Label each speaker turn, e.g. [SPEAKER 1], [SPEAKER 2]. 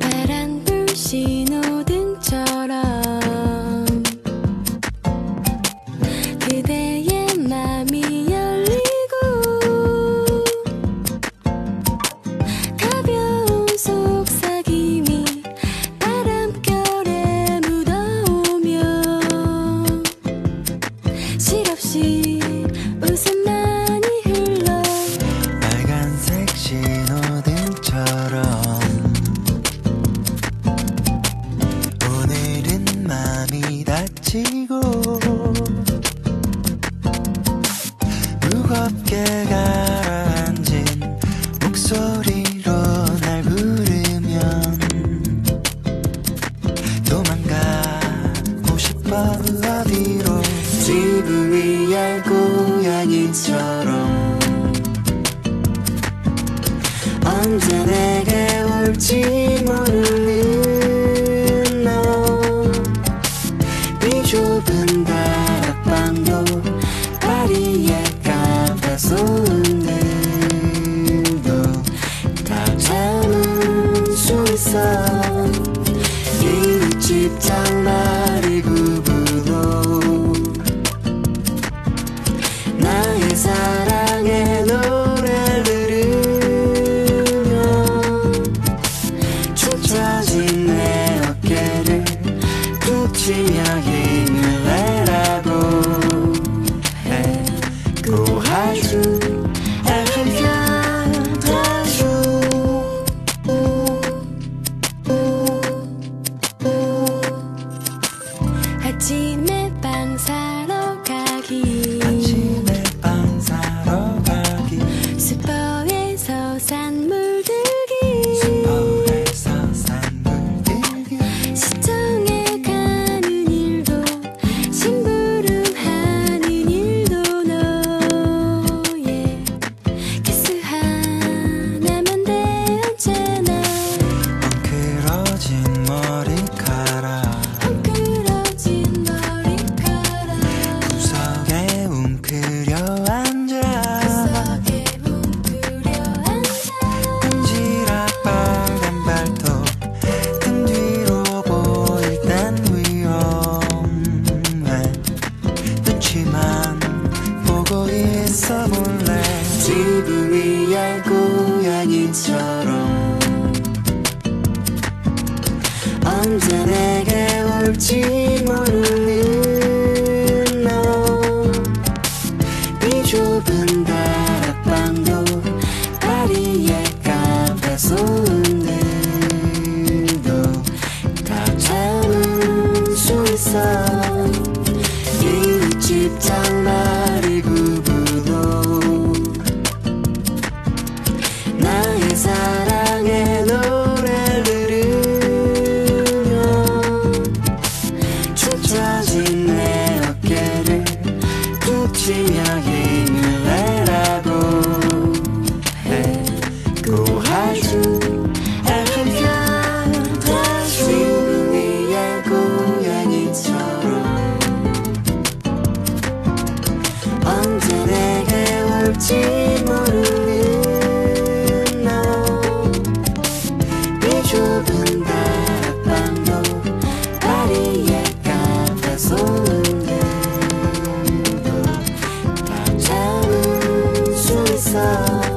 [SPEAKER 1] 파란불 신호
[SPEAKER 2] 다치고 무겁게 가라앉은 목소리로 날 부르면 도망가고 싶어 어디로? 지브리의 고양이처럼 언제 내게 올지 모르 있어. 이웃집 장마리 구부도 나의 사랑의 노래 들으며 춤춰진 내 어깨를 붙이며 언제 내게
[SPEAKER 1] 올지 모르는 너.
[SPEAKER 2] 비좁은
[SPEAKER 1] 다락방도
[SPEAKER 2] 파리의 카페 손들도 다 참을 수 있어 courageux. RFM 의 공연인처럼 언제 내게 올지 모르는 너 비좁은 다락방도 파리에 가다소는데 잡을 수 있어